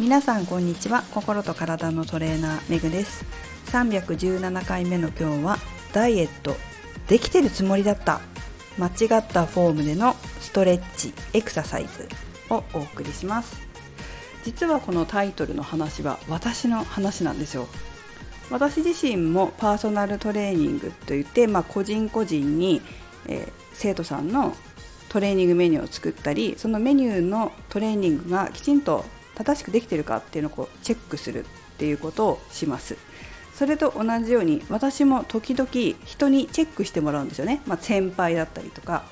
皆さんこんにちは。心と体のトレーナーめぐです。317回目の今日はダイエットできてるつもりだった間違ったフォームでのストレッチエクササイズをお送りします。実はこのタイトルの話は私の話なんですよ。私自身もパーソナルトレーニングといって、まあ、個人個人に、えー、生徒さんのトレーニングメニューを作ったりそのメニューのトレーニングがきちんと正しくできてるかっていうのをこうチェックするっていうことをします。それと同じように私も時々人にチェックしてもらうんですよね、まあ、先輩だったりとか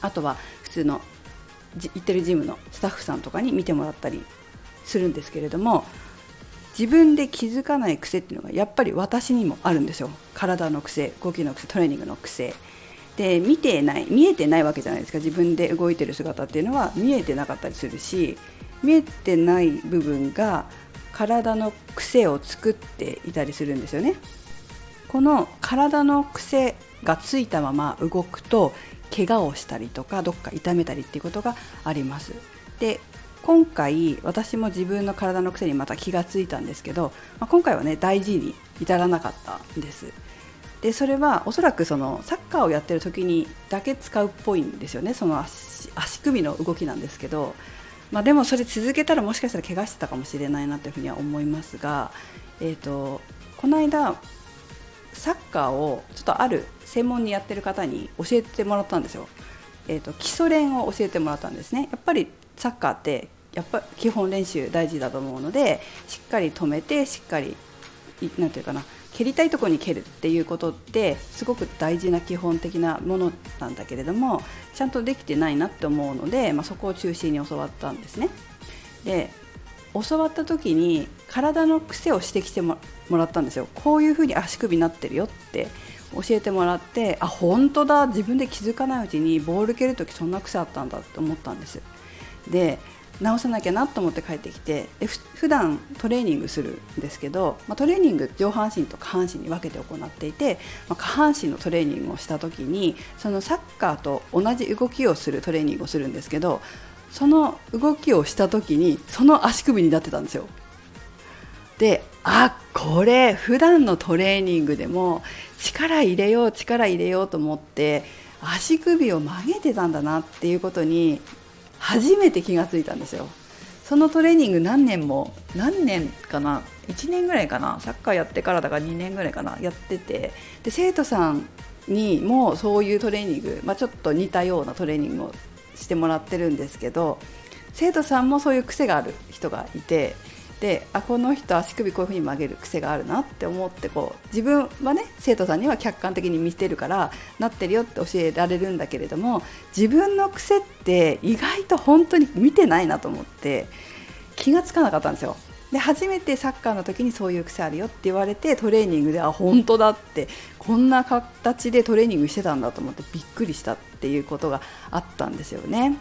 あとは普通の行ってるジムのスタッフさんとかに見てもらったりするんですけれども自分で気づかない癖っていうのがやっぱり私にもあるんですよ。体の癖動きの癖トレーニングの癖。で見てない見えてないわけじゃないですか。自分で動いてる姿っていうのは見えてなかったりするし見えてない部分が体の癖を作っていたりするんですよね。この体の癖がついたまま動くと怪我をしたりとかどっか痛めたりっていうことがあります。で今回私も自分の体の癖にまた気がついたんですけど、まあ、今回はね大事に至らなかったんです。でそれはおそらくそのサッカーをやってる時にだけ使うっぽいんですよね。その足足首の動きなんですけどまあ、でもそれ続けたらもしかしたら怪我してたかもしれないなというふうには思いますが、えーと、この間サッカーをちょっとある専門にやってる方に教えてもらったんですよ。えーと、基礎練を教えてもらったんですね。やっぱりサッカーってやっぱ基本練習大事だと思うのでしっかり止めてしっかりなんていうかな蹴りたいところに蹴るっていうことってすごく大事な基本的なものなんだけれどもちゃんとできてないなって思うので、まあ、そこを中心に教わったんですね。で教わった時に体の癖を指摘してもらったんですよ。こういうふうに足首になってるよって教えてもらってあ本当だ。自分で気づかないうちにボール蹴る時そんな癖あったんだって思ったんです。で直さなきゃなと思って帰ってきてで普段トレーニングするんですけど、まあ、トレーニング上半身と下半身に分けて行っていて、まあ、下半身のトレーニングをした時にそのサッカーと同じ動きをするトレーニングをするんですけどその動きをした時にその足首になってたんですよ。であこれ普段のトレーニングでも力入れよう力入れようと思って足首を曲げてたんだなっていうことに初めて気がついたんですよ。そのトレーニング何年も何年かな？1年ぐらいかな？サッカーやってからだから2年ぐらいかな？やってて。で生徒さんにもそういうトレーニング、まあ、ちょっと似たようなトレーニングをしてもらってるんですけど生徒さんもそういう癖がある人がいてであこの人足首こういう風に曲げる癖があるなって思ってこう自分はね生徒さんには客観的に見てるからなってるよって教えられるんだけれども自分の癖って意外と本当に見てないなと思って気がつかなかったんですよ。で初めてサッカーの時にそういう癖あるよって言われてトレーニングであ本当だってこんな形でトレーニングしてたんだと思ってびっくりしたっていうことがあったんですよね。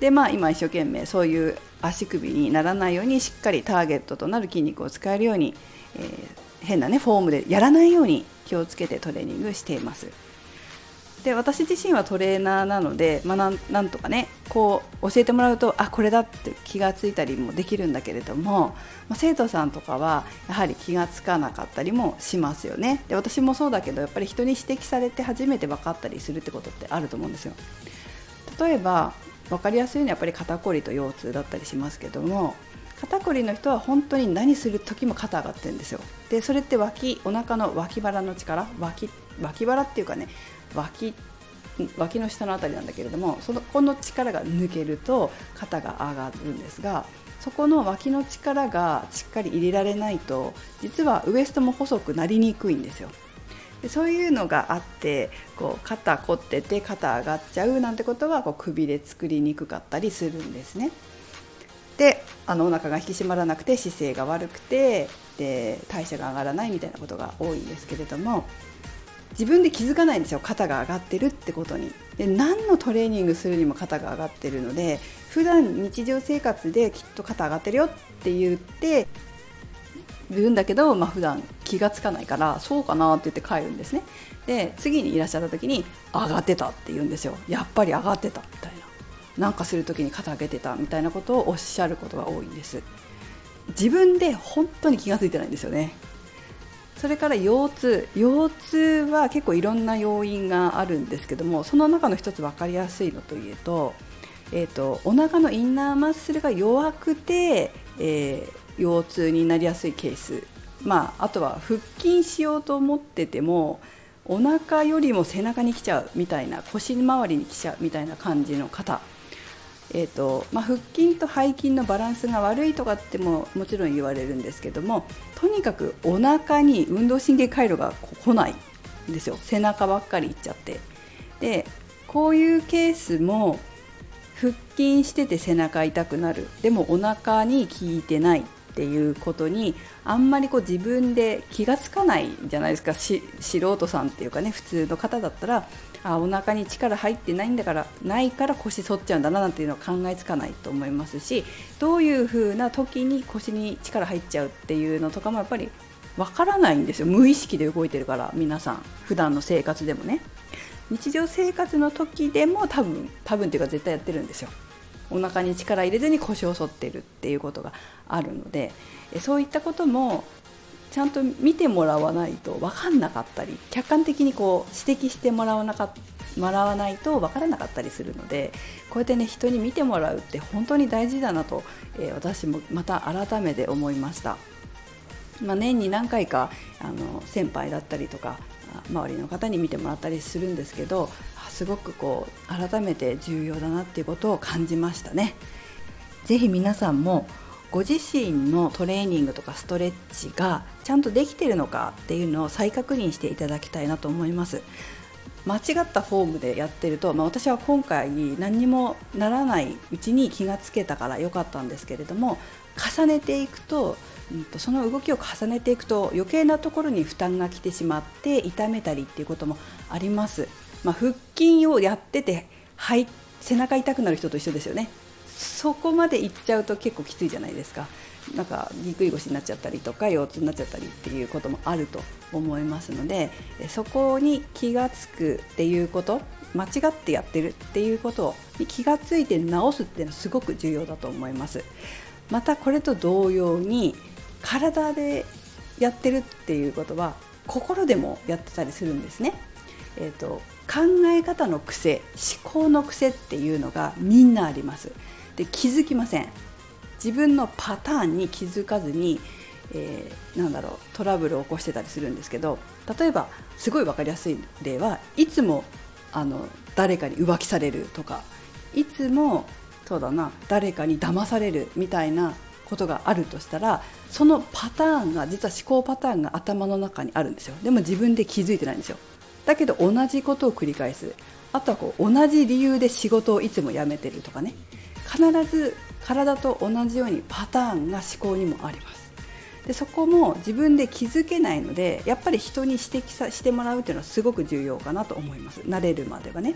でまあ今一生懸命そういう足首にならないようにしっかりターゲットとなる筋肉を使えるように、えー、変なねフォームでやらないように気をつけてトレーニングしています。で私自身はトレーナーなので、まあ、なんとかねこう教えてもらうとあこれだって気がついたりもできるんだけれども、まあ、生徒さんとかはやはり気がつかなかったりもしますよねで私もそうだけどやっぱり人に指摘されて初めて分かったりするってことってあると思うんですよ例えば分かりやすいのはやっぱり肩こりと腰痛だったりしますけども肩こりの人は本当に何する時も肩上がってるんですよ。でそれって脇お腹の脇腹の力脇脇腹っていうかね脇脇の下の辺りなんだけれどもそのこの力が抜けると肩が上がるんですがそこの脇の力がしっかり入れられないと実はウエストも細くなりにくいんですよ。でそういうのがあってこう肩凝ってて肩上がっちゃうなんてことはこう首で作りにくかったりするんですね。であのお腹が引き締まらなくて姿勢が悪くてで代謝が上がらないみたいなことが多いんですけれども自分で気づかないんですよ肩が上がってるってことにで何のトレーニングするにも肩が上がってるので普段日常生活できっと肩上がってるよって言って言うんだけど、まあ普段気がつかないからそうかなって言って帰るんですね。で次にいらっしゃった時に上がってたって言うんですよ。やっぱり上がってたみたいな。なんかする時に肩上げてたみたいなことをおっしゃることが多いんです。自分で本当に気が付いてないんですよね。それから腰痛。腰痛は結構いろんな要因があるんですけどもその中の一つ分かりやすいのというと,、えーと、お腹のインナーマッスルが弱くて、えー、腰痛になりやすいケース、まあ、あとは腹筋しようと思っててもお腹よりも背中に来ちゃうみたいな腰回りに来ちゃうみたいな感じの方。えーとまあ、腹筋と背筋のバランスが悪いとかってももちろん言われるんですけどもとにかくお腹に運動神経回路が来ないんですよ。背中ばっかりいっちゃって。でこういうケースも腹筋してて背中痛くなる。でもお腹に効いてない。っっていうことにあんまりこう自分で気が付かないじゃないですか。素人さんっていうかね普通の方だったらあお腹に力入ってないんだからないから腰反っちゃうんだななんていうのは考えつかないと思いますしどういう風な時に腰に力入っちゃうっていうのとかもやっぱりわからないんですよ。無意識で動いてるから皆さん。普段の生活でもね。日常生活の時でも多分多分っていうか絶対やってるんですよ。お腹に力入れずに腰を反ってるっていうことがあるのでそういったこともちゃんと見てもらわないと分かんなかったり客観的にこう指摘してもらわなかもらわないと分からなかったりするのでこうやってね人に見てもらうって本当に大事だなと、えー、私もまた改めて思いました。まあ、年に何回かあの先輩だったりとか周りの方に見てもらったりするんですけどすごくこう改めて重要だなっていうことを感じましたね。ぜひ皆さんもご自身のトレーニングとかストレッチがちゃんとできてるのかっていうのを再確認していただきたいなと思います間違ったフォームでやってると、まあ、私は今回何にもならないうちに気がつけたから良かったんですけれども重ねていくとその動きを重ねていくと余計なところに負担が来てしまって痛めたりっていうこともあります、まあ、腹筋をやってて、背中痛くなる人と一緒ですよね。そこまでいっちゃうと結構きついじゃないですか。なんかぎっくり腰になっちゃったりとか腰痛になっちゃったりっていうこともあると思いますのでそこに気が付くっていうこと間違ってやってるっていうことに気が付いて直すっていうのはすごく重要だと思います。またこれと同様に体でやってるっていうことは心でもやってたりするんですね。えーと、考え方の癖思考の癖っていうのがみんなあります。で気づきません。自分のパターンに気づかずに、えー、なんだろうトラブルを起こしてたりするんですけど例えばすごい分かりやすい例はいつもあの誰かに浮気されるとかいつもそうだな誰かに騙されるみたいなことがあるとしたらそのパターンが実は思考パターンが頭の中にあるんですよ。でも自分で気づいてないんですよ。だけど同じことを繰り返す。あとはこう同じ理由で仕事をいつも辞めてるとかね。必ず体と同じようにパターンが思考にもあります。でそこも自分で気づけないのでやっぱり人に指摘さしてもらうっていうのはすごく重要かなと思います。慣れるまではね、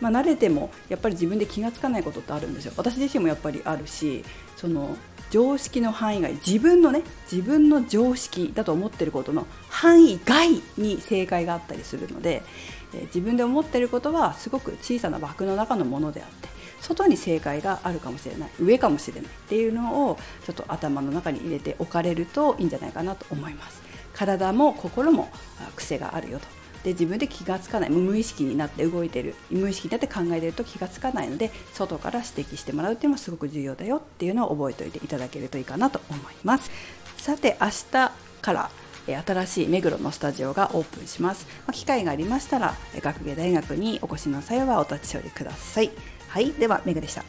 まあ、慣れてもやっぱり自分で気がつかないことってあるんですよ。私自身もやっぱりあるしその常識の範囲外自分のね自分の常識だと思ってることの範囲外に正解があったりするので、え、自分で思ってることはすごく小さな枠の中のものであって外に正解があるかもしれない上かもしれないっていうのをちょっと頭の中に入れておかれるといいんじゃないかなと思います。体も心も癖があるよと。で自分で気がつかない無意識になって動いてる。無意識になって考えてると気がつかないので外から指摘してもらうっていうのはすごく重要だよっていうのを覚えておいていただけるといいかなと思います。さて明日から新しい目黒のスタジオがオープンします、ま機会がありましたら学芸大学にお越しの際はお立ち寄りください。はいではメグでした。